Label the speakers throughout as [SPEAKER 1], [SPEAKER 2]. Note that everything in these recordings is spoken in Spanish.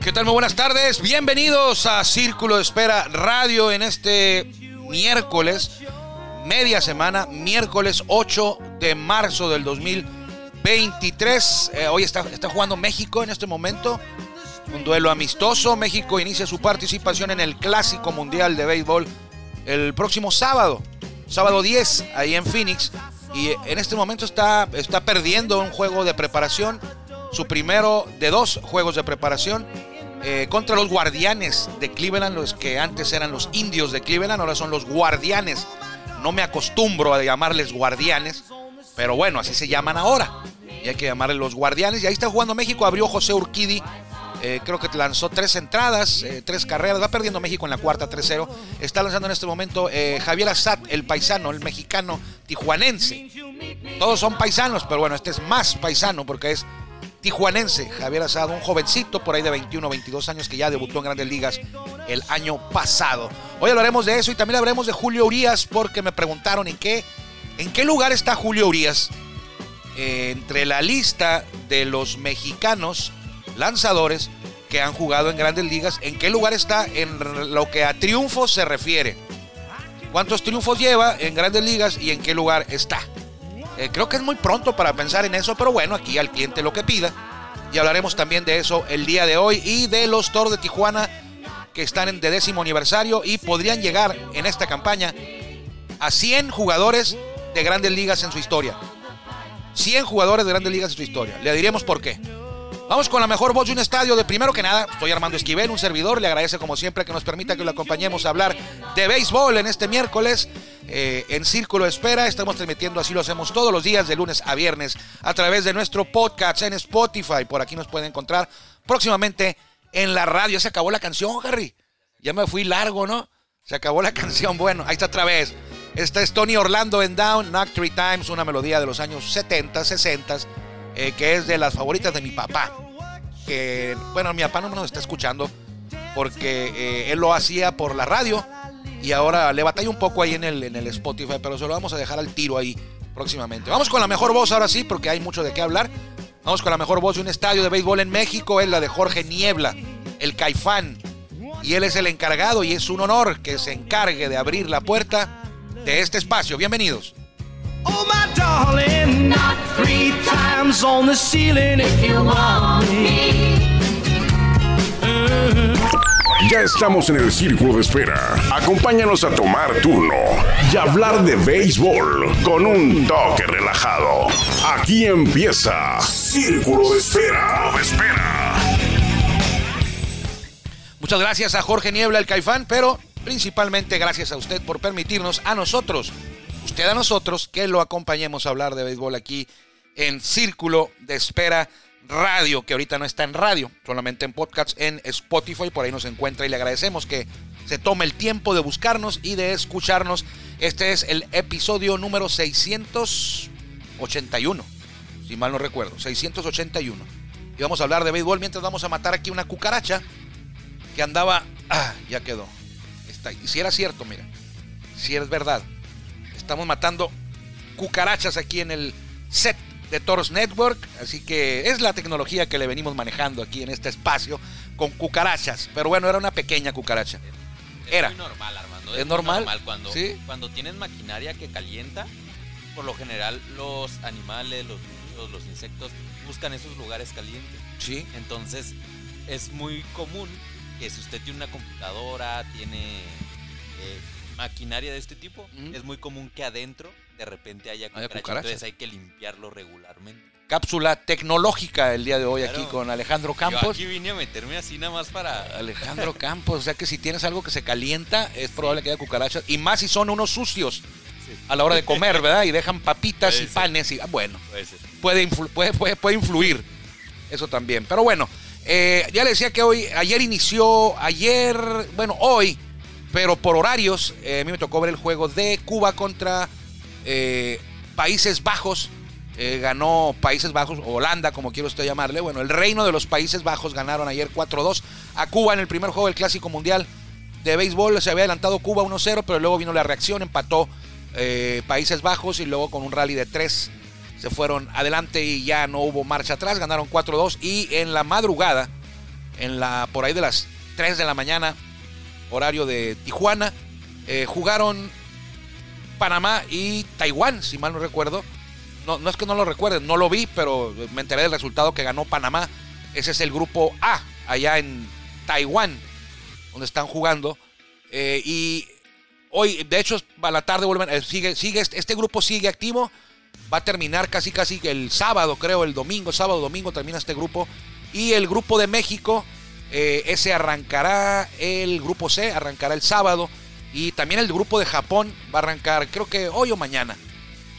[SPEAKER 1] ¿Qué tal? Muy buenas tardes. Bienvenidos a Círculo de Espera Radio en este miércoles, media semana, miércoles 8 de marzo del 2023. Eh, hoy está, está jugando México en este momento. Un duelo amistoso. México inicia su participación en el Clásico Mundial de Béisbol el próximo sábado, sábado 10, ahí en Phoenix. Y en este momento está, está perdiendo un juego de preparación, su primero de dos juegos de preparación eh, contra los guardianes de Cleveland, los que antes eran los indios de Cleveland, ahora son los guardianes. No me acostumbro a llamarles guardianes, pero bueno, así se llaman ahora. Y hay que llamarles los guardianes. Y ahí está jugando México, abrió José Urquidi. Eh, creo que lanzó tres entradas, eh, tres carreras. Va perdiendo México en la cuarta 3-0. Está lanzando en este momento eh, Javier Azat, el paisano, el mexicano tijuanense. Todos son paisanos, pero bueno, este es más paisano porque es tijuanense. Javier Asado, un jovencito por ahí de 21, 22 años que ya debutó en Grandes Ligas el año pasado. Hoy hablaremos de eso y también hablaremos de Julio Urias porque me preguntaron en qué, en qué lugar está Julio Urias entre la lista de los mexicanos lanzadores que han jugado en Grandes Ligas. ¿En qué lugar está en lo que a triunfos se refiere? ¿Cuántos triunfos lleva en Grandes Ligas y en qué lugar está? Eh, creo que es muy pronto para pensar en eso, pero bueno, aquí al cliente lo que pida. Y hablaremos también de eso el día de hoy y de los Toros de Tijuana que están en de décimo aniversario y podrían llegar en esta campaña a 100 jugadores de grandes ligas en su historia. 100 jugadores de grandes ligas en su historia. Le diremos por qué. Vamos con la mejor voz de un estadio. De primero que nada, estoy Armando Esquivel, un servidor. Le agradece como siempre que nos permita que lo acompañemos a hablar de béisbol en este miércoles eh, en Círculo Espera. Estamos transmitiendo, así lo hacemos todos los días, de lunes a viernes, a través de nuestro podcast en Spotify. Por aquí nos pueden encontrar próximamente en la radio. Se acabó la canción, Harry. Ya me fui largo, ¿no? Se acabó la canción. Bueno, ahí está otra vez. Esta es Tony Orlando en Down, Knock Three Times, una melodía de los años 70, 60, eh, que es de las favoritas de mi papá. Que, bueno, mi papá no nos está escuchando porque eh, él lo hacía por la radio y ahora le batalla un poco ahí en el, en el Spotify, pero se lo vamos a dejar al tiro ahí próximamente. Vamos con la mejor voz ahora sí, porque hay mucho de qué hablar. Vamos con la mejor voz de un estadio de béisbol en México, es la de Jorge Niebla, el Caifán. Y él es el encargado y es un honor que se encargue de abrir la puerta de este espacio. Bienvenidos.
[SPEAKER 2] Oh my darling,
[SPEAKER 3] Not
[SPEAKER 2] three times on the ceiling if you want me.
[SPEAKER 4] Ya estamos en el círculo de espera. Acompáñanos a tomar turno y hablar de béisbol con un toque relajado. Aquí empieza Círculo de Espera. De espera.
[SPEAKER 1] Muchas gracias a Jorge Niebla, el Caifán, pero principalmente gracias a usted por permitirnos a nosotros, usted a nosotros, que lo acompañemos a hablar de béisbol aquí en Círculo de Espera Radio, que ahorita no está en radio, solamente en podcast en Spotify, por ahí nos encuentra y le agradecemos que se tome el tiempo de buscarnos y de escucharnos. Este es el episodio número 681, si mal no recuerdo, 681. Y vamos a hablar de béisbol mientras vamos a matar aquí una cucaracha que andaba. Ah, ya quedó. Está, y si era cierto, mira. Si es verdad. Estamos matando cucarachas aquí en el set de Toros Network. Así que es la tecnología que le venimos manejando aquí en este espacio con cucarachas. Pero bueno, era una pequeña cucaracha. Era.
[SPEAKER 5] Es muy normal, Armando.
[SPEAKER 1] ¿Es
[SPEAKER 5] muy
[SPEAKER 1] normal?
[SPEAKER 5] cuando,
[SPEAKER 1] ¿Sí?
[SPEAKER 5] cuando tienes maquinaria que calienta, por lo general los animales, los bichos, los insectos buscan esos lugares calientes.
[SPEAKER 1] Sí.
[SPEAKER 5] Entonces es muy común que si usted tiene una computadora, tiene eh, maquinaria de este tipo, es muy común que adentro de repente haya cucarachas.
[SPEAKER 1] cucarachas.
[SPEAKER 5] Entonces hay que limpiarlo regularmente.
[SPEAKER 1] cápsula tecnológica el día de hoy aquí con Alejandro
[SPEAKER 5] Yo
[SPEAKER 1] Campos.
[SPEAKER 5] aquí vine a meterme así nada más para...
[SPEAKER 1] Alejandro Campos, o sea que si tienes algo que se calienta, es probable que haya cucarachas. Y más si son unos sucios a la hora de comer, ¿verdad? Y dejan papitas y
[SPEAKER 5] ser.
[SPEAKER 1] panes. Y, ah, bueno,
[SPEAKER 5] Puede ser.
[SPEAKER 1] puede, influ- puede, puede, puede influir. Eso también. Pero bueno, eh, ya le decía que hoy, ayer inició, ayer, bueno, hoy, pero por horarios, eh, a mí me tocó ver el juego de Cuba contra eh, Países Bajos. Eh, ganó Países Bajos, Holanda, como quiero usted llamarle. Bueno, el reino de los Países Bajos ganaron ayer 4-2 a Cuba en el primer juego del Clásico Mundial de béisbol. Se había adelantado Cuba 1-0, pero luego vino la reacción, empató Países Bajos y luego con un rally de 3 se fueron adelante y ya no hubo marcha atrás. Ganaron 4-2 y en la madrugada, en la por ahí de las 3 de la mañana, horario de Tijuana, eh, jugaron Panamá y Taiwán, si mal no recuerdo. No, no es que no lo recuerden, no lo vi, pero me enteré del resultado que ganó Panamá. Ese es el grupo A, allá en Taiwán, donde están jugando. Eh, y hoy, de hecho, a la tarde vuelven, eh, sigue, sigue, este, este grupo sigue activo. Va a terminar casi casi el sábado, creo, el domingo, sábado, domingo termina este grupo. Y el grupo de México, eh, ese arrancará, el grupo C arrancará el sábado. Y también el grupo de Japón va a arrancar, creo que hoy o mañana.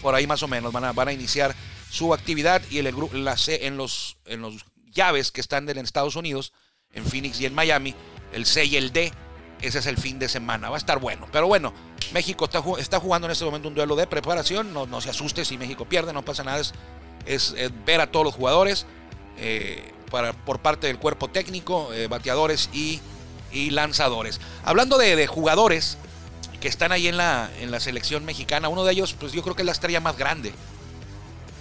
[SPEAKER 1] Por ahí más o menos van a, van a iniciar su actividad. Y el, el la C en los, en los llaves que están en Estados Unidos, en Phoenix y en Miami, el C y el D, ese es el fin de semana. Va a estar bueno. Pero bueno, México está, está jugando en este momento un duelo de preparación. No, no se asuste si México pierde, no pasa nada. Es, es, ver a todos los jugadores eh, para, por parte del cuerpo técnico, eh, bateadores y, lanzadores. Hablando de, de jugadores que están ahí en la, en la selección mexicana, uno de ellos, pues yo creo que es la estrella más grande.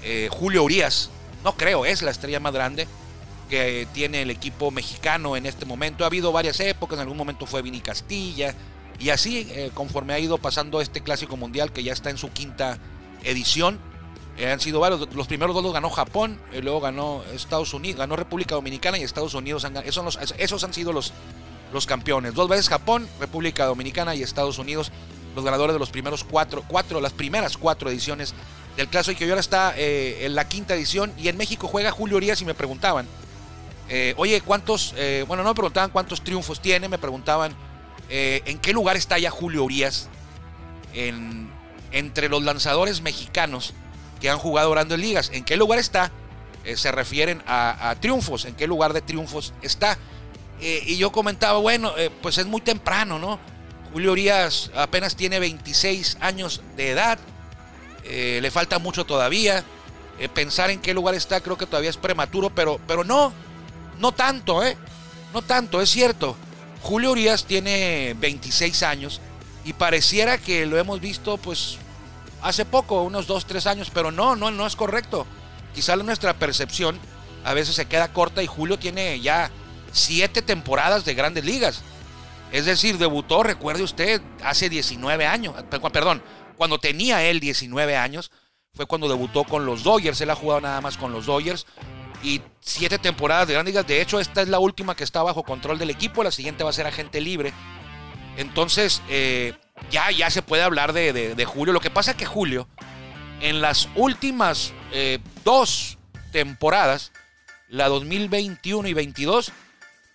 [SPEAKER 1] Eh, Julio Urias, no creo, es la estrella más grande que tiene el equipo mexicano en este momento. Ha habido varias épocas, en algún momento fue Vini Castilla, y así eh, conforme ha ido pasando este clásico mundial que ya está en su quinta edición. Eh, han sido varios, los primeros dos los ganó Japón, y luego ganó Estados Unidos, ganó República Dominicana y Estados Unidos. han esos, esos han sido los, los campeones. Dos veces Japón, República Dominicana y Estados Unidos, los ganadores de los primeros cuatro, cuatro las primeras cuatro ediciones del clásico. Y ahora está eh, en la quinta edición. Y en México juega Julio Urias y me preguntaban, eh, oye, ¿cuántos? eh, bueno, no me preguntaban cuántos triunfos tiene, me preguntaban eh, en qué lugar está ya Julio Urias en, entre los lanzadores mexicanos que han jugado grandes ligas. ¿En qué lugar está? Eh, se refieren a, triunfos, en qué lugar de triunfos está. Eh, y yo comentaba, bueno, eh, pues es muy temprano, ¿no? Julio Urias apenas tiene 26 años de edad, le falta mucho todavía. Pensar en qué lugar está creo que todavía es prematuro, pero, pero no, no tanto, ¿eh? No tanto, es cierto. Julio Urias tiene 26 años y pareciera que lo hemos visto pues hace poco, unos 2, 3 años, pero no, no, no es correcto. Quizá nuestra percepción a veces se queda corta y Julio tiene ya 7 temporadas de grandes ligas. Es decir, debutó, recuerde usted, hace 19 años, per- perdón, cuando tenía él 19 años, fue cuando debutó con los Dodgers, él ha jugado nada más con los Dodgers y siete temporadas de grandes ligas. De hecho, esta es la última que está bajo control del equipo, la siguiente va a ser agente libre. Entonces, eh, ya, ya se puede hablar de, de- Julio. Lo que pasa es que Julio, en las últimas eh, dos temporadas, la 2021 y 22,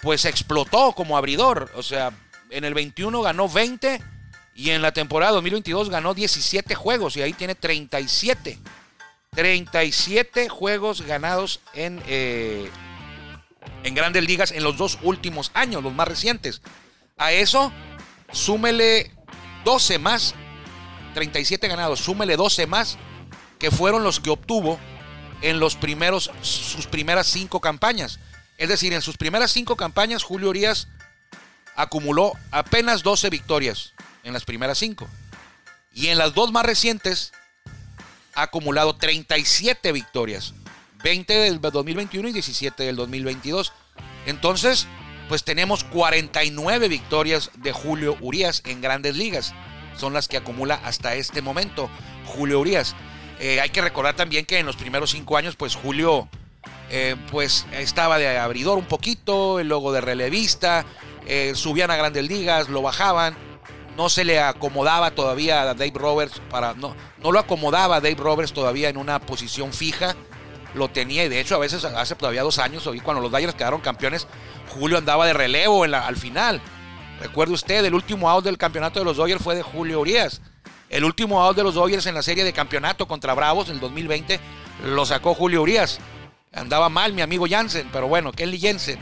[SPEAKER 1] pues explotó como abridor. O sea, en el 21 ganó 20 y en la temporada 2022 ganó 17 juegos y ahí tiene 37. 37 juegos ganados en, eh, en grandes ligas en los dos últimos años, los más recientes. A eso, súmele 12 más, 37 ganados, súmele 12 más, que fueron los que obtuvo en los primeros, sus primeras cinco campañas. Es decir, en sus primeras cinco campañas, Julio Urias acumuló apenas 12 victorias en las primeras cinco. Y en las dos más recientes, ha acumulado 37 victorias. 20 del 2021 y 17 del 2022. Entonces, pues tenemos 49 victorias de Julio Urias en grandes ligas. Son las que acumula hasta este momento Julio Urias. Eh, hay que recordar también que en los primeros cinco años, pues Julio, eh, pues estaba de abridor un poquito, luego de relevista, eh, subían a grandes ligas, lo bajaban, no se le acomodaba todavía a Dave Roberts para no, no lo acomodaba Dave Roberts todavía en una posición fija lo tenía y de hecho a veces hace todavía dos años, hoy cuando los Dodgers quedaron campeones, Julio andaba de relevo en la- al final. Recuerde usted, el último out del campeonato de los Dodgers fue de Julio Urias. El último out de los Dodgers en la serie de campeonato contra Bravos en el 2020 lo sacó Julio Urias. Andaba mal mi amigo Jansen, pero bueno, Kelly Jensen.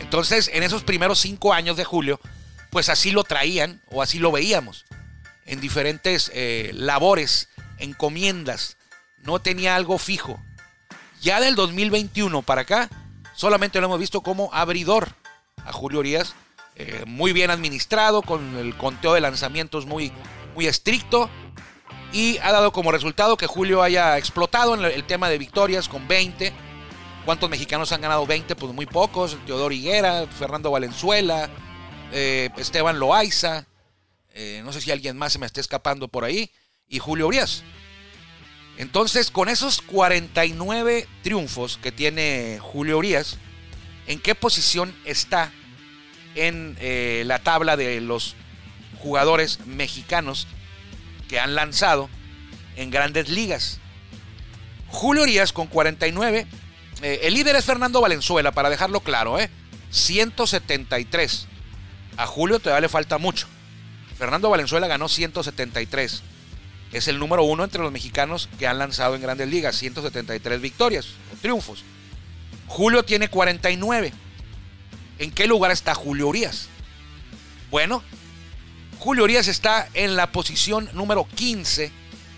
[SPEAKER 1] Entonces, en esos primeros cinco años de Julio, pues así lo traían o así lo veíamos. En diferentes eh, labores, encomiendas. No tenía algo fijo. Ya del 2021 para acá, solamente lo hemos visto como abridor a Julio Urias. eh, muy bien administrado, con el conteo de lanzamientos muy, muy estricto. Y ha dado como resultado que Julio haya explotado en el tema de victorias con 20. ¿Cuántos mexicanos han ganado 20? Pues muy pocos. Teodoro Higuera, Fernando Valenzuela, eh, Esteban Loaiza. eh, no sé si alguien más se me esté escapando por ahí. Y Julio Urias. Entonces, con esos 49 triunfos que tiene Julio Urias, ¿en qué posición está en eh, la tabla de los jugadores mexicanos que han lanzado en grandes ligas? Julio Urias con 49. eh, el líder es Fernando Valenzuela, para dejarlo claro, ¿eh? 173. A Julio todavía le falta mucho. Fernando Valenzuela ganó 173. Es el número uno entre los mexicanos que han lanzado en grandes ligas. 173 victorias o triunfos. Julio tiene 49. ¿En qué lugar está Julio Urias? Bueno, Julio Urias está en la posición número 15,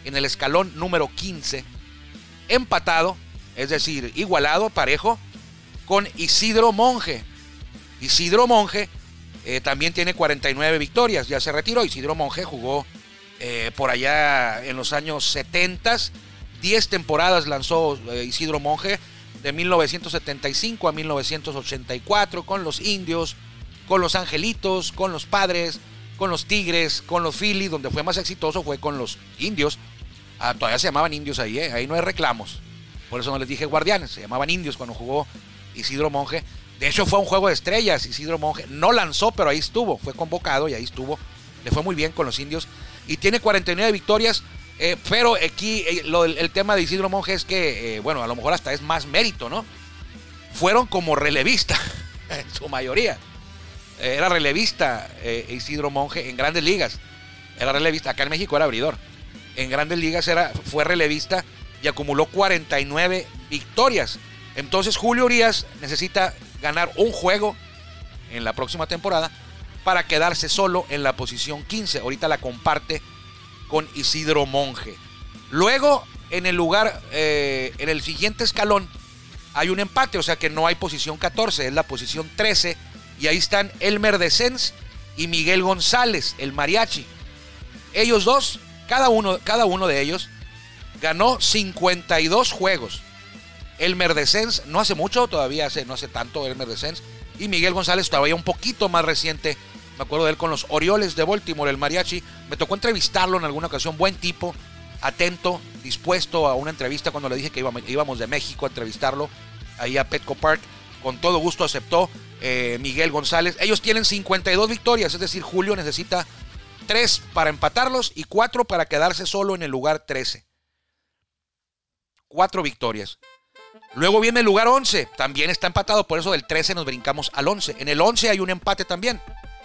[SPEAKER 1] en el escalón número 15, empatado, es decir, igualado, parejo, con Isidro Monje. Isidro Monje eh, también tiene 49 victorias, ya se retiró. Isidro Monje jugó eh, por allá en los años 70, 10 temporadas lanzó eh, Isidro Monje, de 1975 a 1984, con los indios, con los angelitos, con los padres, con los tigres, con los Phillies, donde fue más exitoso fue con los indios. Ah, todavía se llamaban indios ahí, ¿eh? ahí no hay reclamos. Por eso no les dije guardianes, se llamaban indios cuando jugó Isidro Monje. De hecho fue un juego de estrellas, Isidro Monje. No lanzó, pero ahí estuvo, fue convocado y ahí estuvo. Le fue muy bien con los indios. Y tiene 49 victorias, eh, pero aquí eh, el, tema de Isidro Monje es que, eh, bueno, a lo mejor hasta es más mérito, ¿no? Fueron como relevista, en su mayoría. Era relevista Isidro Monje en grandes ligas. Era relevista, acá en México era abridor. En grandes ligas era, fue relevista y acumuló 49 victorias. Entonces Julio Urias necesita ganar un juego en la próxima temporada para quedarse solo en la posición 15. Ahorita la comparte con Isidro Monje. Luego, en el lugar, eh, en el siguiente escalón, hay un empate, o sea que no hay posición 14, es la posición 13. Y ahí están Elmer Descens y Miguel González, el mariachi. Ellos dos, cada uno, cada uno de ellos, ganó 52 juegos. Elmer Descens, no hace mucho, todavía hace, no hace tanto Elmer Descens. Y Miguel González todavía un poquito más reciente. Me acuerdo de él con los Orioles de Baltimore, el mariachi. Me tocó entrevistarlo en alguna ocasión. Buen tipo, atento, dispuesto a una entrevista cuando le dije que íbamos, de México a entrevistarlo ahí a Petco Park. Con todo gusto aceptó eh, Miguel González. Ellos tienen 52 victorias, es decir, Julio necesita 3 para empatarlos y 4 para quedarse solo en el lugar 13. 4 victorias. Luego viene el lugar 11, también está empatado, por eso del 13 nos brincamos al 11. En el 11 hay un empate también.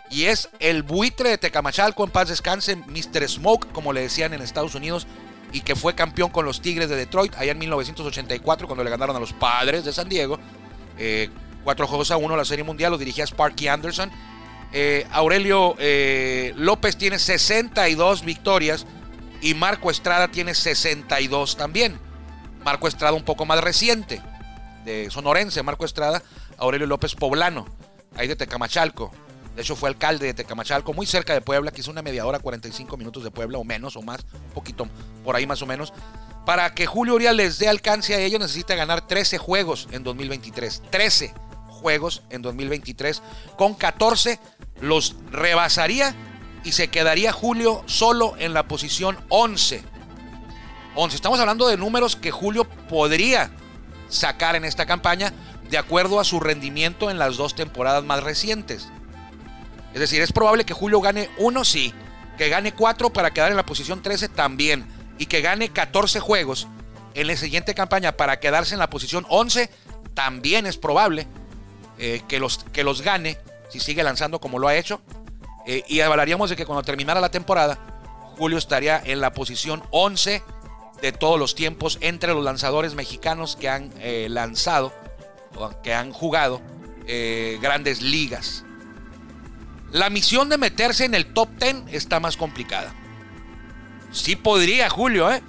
[SPEAKER 1] Y es el buitre de Tecamachalco, en paz descanse, Mr. Smoke, como le decían en Estados Unidos, y que fue campeón con los Tigres de Detroit allá en 1984, cuando le ganaron a los Padres de San Diego. Eh, cuatro juegos a uno la Serie Mundial, lo dirigía Sparky Anderson. Eh, Aurelio eh, López tiene 62 victorias y Marco Estrada tiene 62 también. Marco Estrada un poco más reciente, de sonorense, Marco Estrada, Aurelio López Poblano, ahí de Tecamachalco. De hecho fue alcalde de Tecamachalco, muy cerca de Puebla, que una media hora, 45 minutos de Puebla, o menos, o más, un poquito por ahí más o menos. Para que Julio Urias les dé alcance a ellos necesita ganar 13 juegos en 2023. 13 juegos en 2023. Con 14 los rebasaría y se quedaría Julio solo en la posición 11. 11. Estamos hablando de números que Julio podría sacar en esta campaña de acuerdo a su rendimiento en las dos temporadas más recientes. Es decir, es probable que Julio gane uno, sí. Que gane 4 para quedar en la posición 13 también. Y que gane 14 juegos en la siguiente campaña para quedarse en la posición 11, también es probable eh, que, los, que los gane si sigue lanzando como lo ha hecho. Eh, y hablaríamos de que cuando terminara la temporada, Julio estaría en la posición 11 de todos los tiempos entre los lanzadores mexicanos que han eh, lanzado o que han jugado grandes ligas. La misión de meterse en el top 10 está más complicada. Sí podría Julio, ¿eh?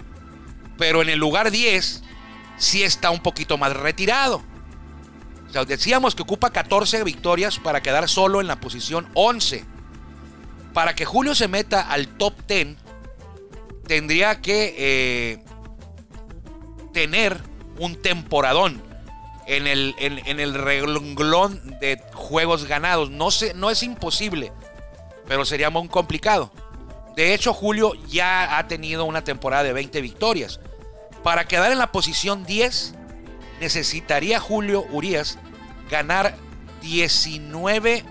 [SPEAKER 1] Pero en el lugar 10 sí está un poquito más retirado. O sea, decíamos que ocupa 14 victorias para quedar solo en la posición 11. Para que Julio se meta al top 10, tendría que eh, tener un temporadón en el, en, el renglón de juegos ganados. No, no es imposible, pero sería muy complicado. De hecho, Julio ya ha tenido una temporada de 20 victorias. Para quedar en la posición 10, necesitaría Julio Urias ganar 19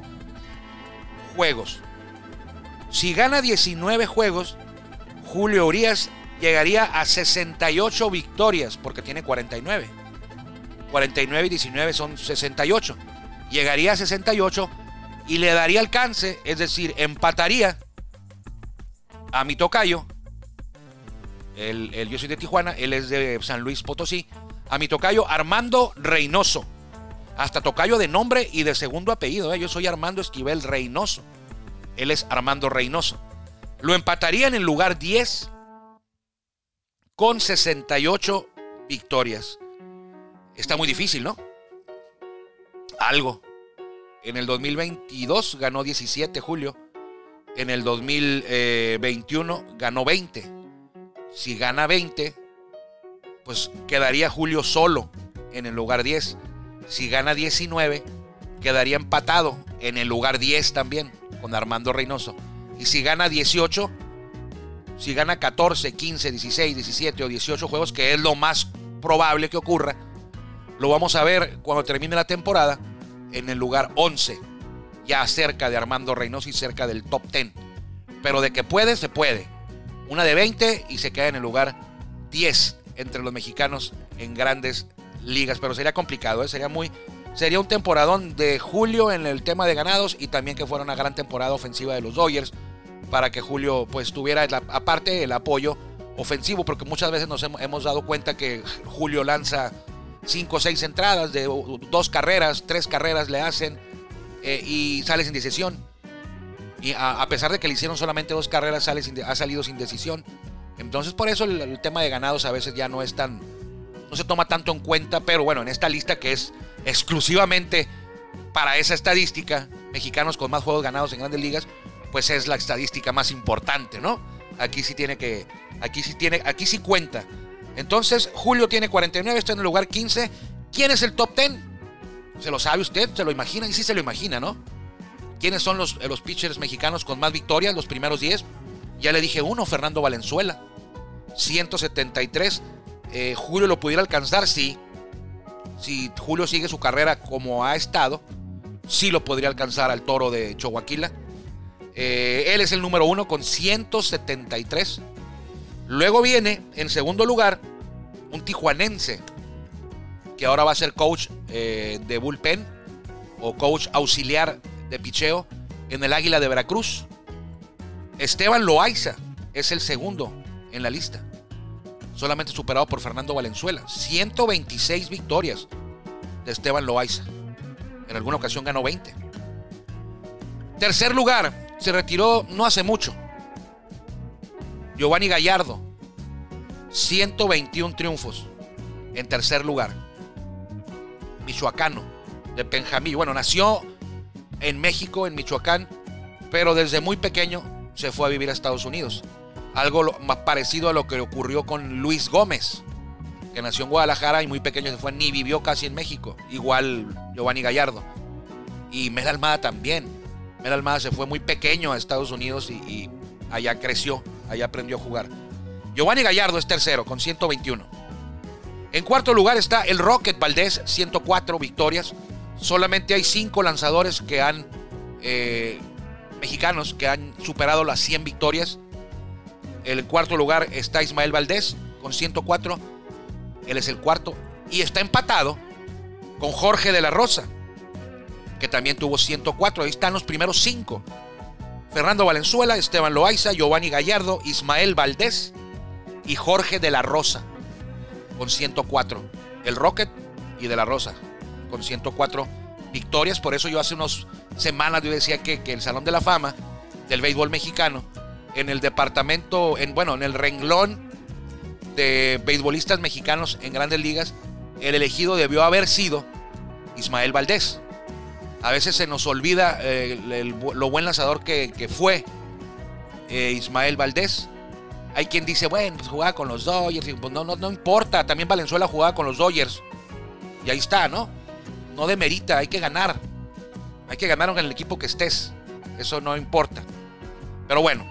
[SPEAKER 1] juegos. Si gana 19 juegos, Julio Urias llegaría a 68 victorias, porque tiene 49. 49 y 19 son 68. Llegaría a 68 y le daría alcance, es decir, empataría a mi tocayo. El, yo soy de Tijuana, él es de San Luis Potosí. A mi tocayo Armando Reynoso. Hasta tocayo de nombre y de segundo apellido. ¿eh? Yo soy Armando Esquivel Reynoso. Él es Armando Reynoso. Lo empataría en el lugar 10 con 68 victorias. Está muy difícil, ¿no? Algo. En el 2022 ganó 17 Julio. En el 2021 ganó 20. Si gana 20, pues quedaría Julio solo en el lugar 10. Si gana 19, quedaría empatado en el lugar 10 también con Armando Reynoso. Y si gana 18, si gana 14, 15, 16, 17 o 18 juegos, que es lo más probable que ocurra, lo vamos a ver cuando termine la temporada en el lugar 11, ya cerca de Armando Reynoso y cerca del top 10. Pero de que puede, se puede. Una de 20 y se queda en el lugar 10 entre los mexicanos en grandes ligas. Pero sería complicado, ¿eh? sería muy. Sería un temporadón de Julio en el tema de ganados y también que fuera una gran temporada ofensiva de los Dodgers para que Julio pues tuviera aparte el apoyo ofensivo porque muchas veces nos hemos dado cuenta que Julio lanza cinco o seis entradas de dos carreras, tres carreras le hacen eh, y sale sin decisión. Y a, pesar de que le hicieron solamente dos carreras, sale ha salido sin decisión. Entonces por eso el, tema de ganados a veces ya no es tan, no se toma tanto en cuenta, pero bueno, en esta lista que es exclusivamente para esa estadística, mexicanos con más juegos ganados en grandes ligas, pues es la estadística más importante, ¿no? Aquí sí tiene que, aquí sí tiene, aquí sí cuenta. Entonces, Julio tiene 49, está en el lugar 15. ¿Quién es el top 10? ¿Se lo sabe usted? ¿Se lo imagina? Y sí se lo imagina, ¿no? ¿Quiénes son los, los pitchers mexicanos con más victorias, los primeros 10? Ya le dije uno, Fernando Valenzuela. 173. Eh, Julio lo pudiera alcanzar, sí. Si Julio sigue su carrera como ha estado, sí lo podría alcanzar al toro de Chihuahua. Eh, él es el número uno con 173. Luego viene, en segundo lugar, un tijuanense, que ahora va a ser coach eh, de bullpen o coach auxiliar de picheo en el Águila de Veracruz. Esteban Loaiza es el segundo en la lista, solamente superado por Fernando Valenzuela. 126 victorias de Esteban Loaiza. En alguna ocasión ganó 20. Tercer lugar, se retiró no hace mucho. Giovanni Gallardo, 121 triunfos en tercer lugar. Michoacano, de Benjamín. Bueno, nació en México, en Michoacán, pero desde muy pequeño se fue a vivir a Estados Unidos. Algo más parecido a lo que ocurrió con Luis Gómez, que nació en Guadalajara y muy pequeño se fue, ni vivió casi en México. Igual Giovanni Gallardo. Y Mel Almada también. Mel Almada se fue muy pequeño a Estados Unidos y allá creció Ahí aprendió a jugar. Giovanni Gallardo es tercero con 121. En cuarto lugar está el Rocket Valdés, 104 victorias. Solamente hay cinco lanzadores que han, eh, mexicanos, que han superado las 100 victorias. En el cuarto lugar está Ismael Valdés con 104. Él es el cuarto. Y está empatado con Jorge de la Rosa, que también tuvo 104. Ahí están los primeros cinco. Fernando Valenzuela, Esteban Loaiza, Giovanni Gallardo, Ismael Valdés y Jorge de la Rosa con 104. El Rocket y de la Rosa con 104 victorias. Por eso yo hace unas semanas yo decía que, que el Salón de la Fama del béisbol mexicano en el departamento, en, bueno, en el renglón de beisbolistas mexicanos en grandes ligas, el elegido debió haber sido Ismael Valdés. A veces se nos olvida eh, el- lo buen lanzador que, fue eh, Ismael Valdés. Hay quien dice, bueno, pues jugaba con los Dodgers. pues, no, no, no importa. También Valenzuela jugaba con los Dodgers. Y ahí está, ¿no? No demerita, hay que ganar. Hay que ganar en el equipo que estés. Eso no importa. Pero bueno,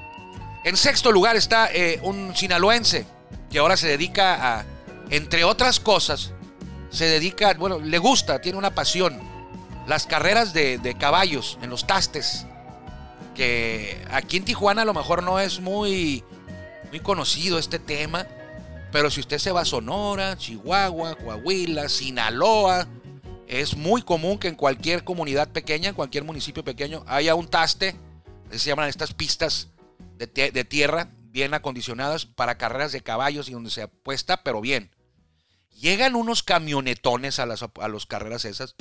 [SPEAKER 1] en sexto lugar está eh, un sinaloense que ahora se dedica a, entre otras cosas, se dedica, bueno, le gusta, tiene una pasión. Las carreras de, de caballos en los tastes. Que aquí en Tijuana a lo mejor no es muy, muy conocido este tema. Pero si usted se va a Sonora, Chihuahua, Coahuila, Sinaloa, es muy común que en cualquier comunidad pequeña, en cualquier municipio pequeño, haya un taste. Se llaman estas pistas de, de tierra bien acondicionadas para carreras de caballos y donde se apuesta, pero bien. Llegan unos camionetones a las a los carreras esas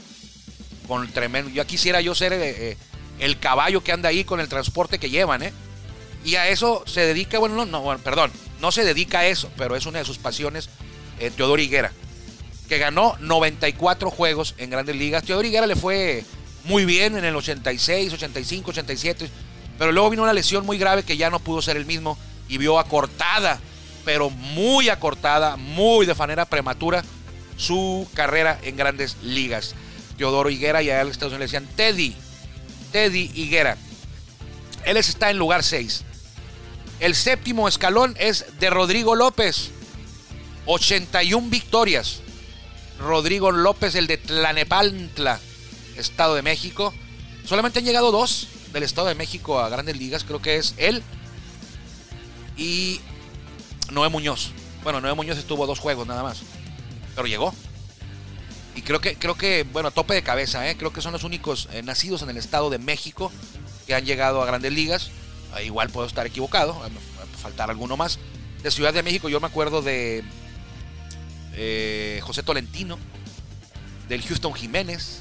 [SPEAKER 1] con tremendo. Ya quisiera yo ser eh, eh, el caballo que anda ahí con el transporte que llevan, ¿eh? Y a eso se dedica, bueno, no, no, perdón, no se dedica a eso, pero es una de sus pasiones, eh, Teodoro Higuera, que ganó 94 juegos en grandes ligas. Teodoro Higuera le fue muy bien en el 86, 85, 87, pero luego vino una lesión muy grave que ya no pudo ser el mismo y vio acortada, pero muy acortada, muy de manera prematura, su carrera en grandes ligas. Teodoro Higuera y a él Estados Unidos le decían Teddy, Teddy Higuera. Él está en lugar 6. El séptimo escalón es de Rodrigo López. 81 victorias. Rodrigo López, el de Tlanepantla, Estado de México. Solamente han llegado dos del Estado de México a grandes ligas. Creo que es él y Noé Muñoz. Bueno, Noé Muñoz estuvo dos juegos nada más. Pero llegó. Y creo que, creo que, bueno, tope de cabeza, ¿eh? creo que son los únicos eh, nacidos en el Estado de México que han llegado a grandes ligas. Ah, igual puedo estar equivocado, faltar alguno más. De Ciudad de México yo me acuerdo de eh, José Tolentino, del Houston Jiménez,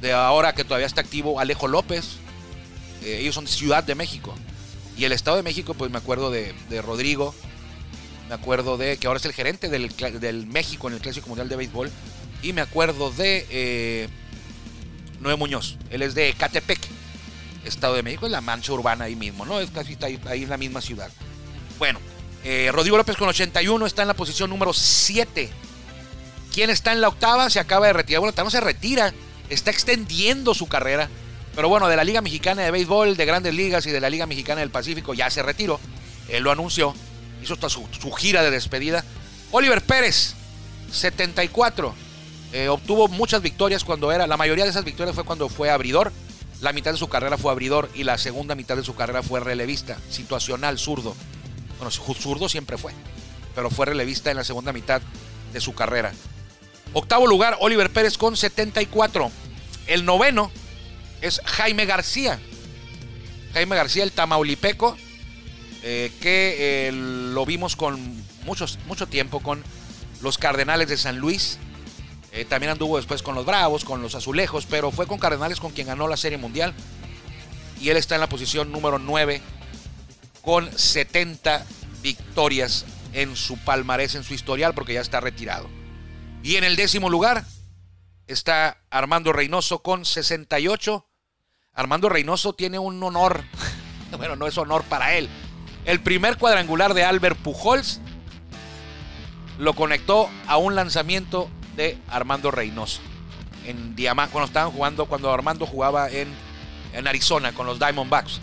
[SPEAKER 1] de ahora que todavía está activo Alejo López. Eh, ellos son de Ciudad de México. Y el Estado de México, pues me acuerdo de, de Rodrigo, me acuerdo de que ahora es el gerente del, del México en el Clásico Mundial de Béisbol. Y me acuerdo de eh, Noé Muñoz. Él es de Catepec, Estado de México, es la mancha urbana ahí mismo, ¿no? Es casi ahí, ahí en la misma ciudad. Bueno, eh, Rodrigo López con 81 está en la posición número 7. ¿Quién está en la octava? Se acaba de retirar. Bueno, no se retira, está extendiendo su carrera. Pero bueno, de la Liga Mexicana de Béisbol, de Grandes Ligas y de la Liga Mexicana del Pacífico ya se retiró. Él lo anunció, hizo hasta su, su gira de despedida. Oliver Pérez, 74. Eh, obtuvo muchas victorias cuando era, la mayoría de esas victorias fue cuando fue abridor. La mitad de su carrera fue abridor y la segunda mitad de su carrera fue relevista, situacional, zurdo. Bueno, zurdo siempre fue, pero fue relevista en la segunda mitad de su carrera. Octavo lugar, Oliver Pérez con 74. El noveno es Jaime García. Jaime García, el tamaulipeco, eh, que eh, lo vimos con muchos, mucho tiempo con los Cardenales de San Luis. Eh, también anduvo después con los Bravos, con los Azulejos, pero fue con Cardenales con quien ganó la Serie Mundial. Y él está en la posición número 9 con 70 victorias en su palmarés, en su historial, porque ya está retirado. Y en el décimo lugar está Armando Reynoso con 68. Armando Reynoso tiene un honor, bueno, no es honor para él. El primer cuadrangular de Albert Pujols lo conectó a un lanzamiento de Armando Reynoso. En Diamante, cuando estaban jugando, cuando Armando jugaba en, en Arizona con los Diamondbacks.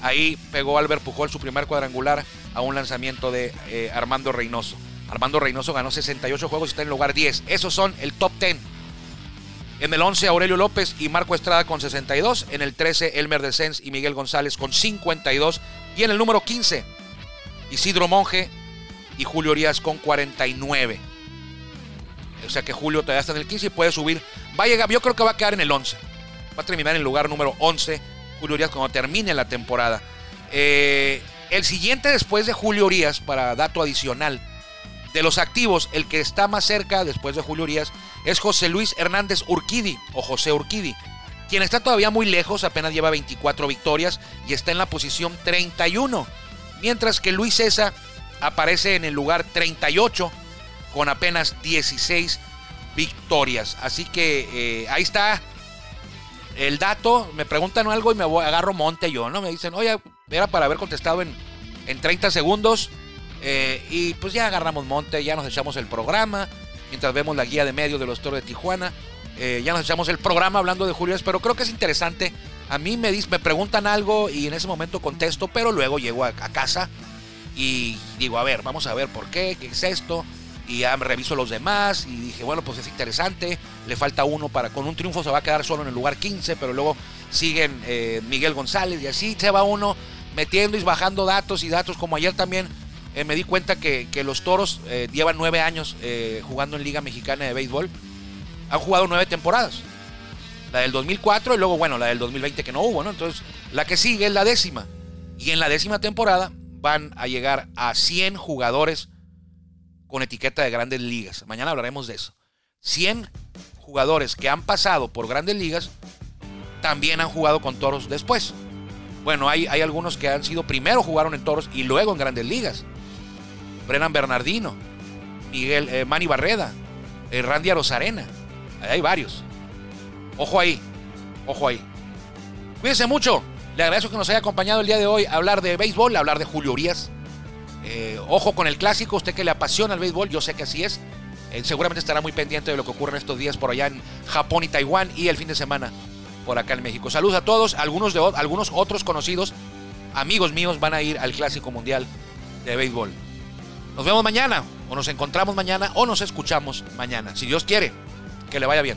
[SPEAKER 1] Ahí pegó Albert Pujol su primer cuadrangular a un lanzamiento de eh, Armando Reynoso. Armando Reynoso ganó 68 juegos y está en lugar 10. Esos son el top 10. En el 11, Aurelio López y Marco Estrada con 62. En el 13, Elmer Descens y Miguel González con 52. Y en el número 15, Isidro Monje y Julio Orías con 49. O sea que Julio todavía está en el 15 y puede subir. Va a llegar, yo creo que va a quedar en el 11. Va a terminar en el lugar número 11. Julio Urias cuando termine la temporada. Eh, el siguiente después de Julio Urias, para dato adicional, de los activos, el que está más cerca después de Julio Urias es José Luis Hernández Urquidi o José Urquidi, quien está todavía muy lejos, apenas lleva 24 victorias y está en la posición 31, mientras que Luis César aparece en el lugar 38 con apenas 16 victorias. Así que eh, ahí está el dato. Me preguntan algo y me voy, agarro monte yo, ¿no? Me dicen, oye, era para haber contestado en, en 30 segundos. Eh, y pues ya agarramos monte, ya nos echamos el programa. Mientras vemos la guía de medios de los toros de Tijuana. Eh, ya nos echamos el programa hablando de Julio, pero creo que es interesante. A mí me, me preguntan algo y en ese momento contesto, pero luego llego a, a casa y digo, a ver, vamos a ver por qué, qué es esto y ya reviso los demás y dije, bueno, pues es interesante, le falta uno para, con un triunfo se va a quedar solo en el lugar 15, pero luego siguen eh, Miguel González y así se va uno metiendo y bajando datos y datos, como ayer también eh, me di cuenta que, los toros eh, llevan nueve años jugando en Liga Mexicana de Béisbol, han jugado nueve temporadas, la del 2004 y luego, bueno, la del 2020 que no hubo, ¿no? Entonces, la que sigue es la décima, y en la décima temporada van a llegar a 100 jugadores con etiqueta de grandes ligas. Mañana hablaremos de eso. 100 jugadores que han pasado por grandes ligas también han jugado con toros después. Bueno, hay, hay algunos que han sido primero jugaron en toros y luego en grandes ligas. Brennan Bernardino, Miguel eh, Manny Barreda, eh, Randy Arozarena. hay varios. Ojo ahí, ojo ahí. Cuídense mucho. Le agradezco que nos haya acompañado el día de hoy a hablar de béisbol, a hablar de Julio Urias. Eh, ojo con el clásico, usted que le apasiona el béisbol, yo sé que así es. Eh, seguramente estará muy pendiente de lo que ocurre en estos días por allá en Japón y Taiwán y el fin de semana por acá en México. Saludos a todos, algunos, algunos otros conocidos, amigos míos, van a ir al Clásico Mundial de Béisbol. Nos vemos mañana, o nos encontramos mañana, o nos escuchamos mañana. Si Dios quiere, que le vaya bien.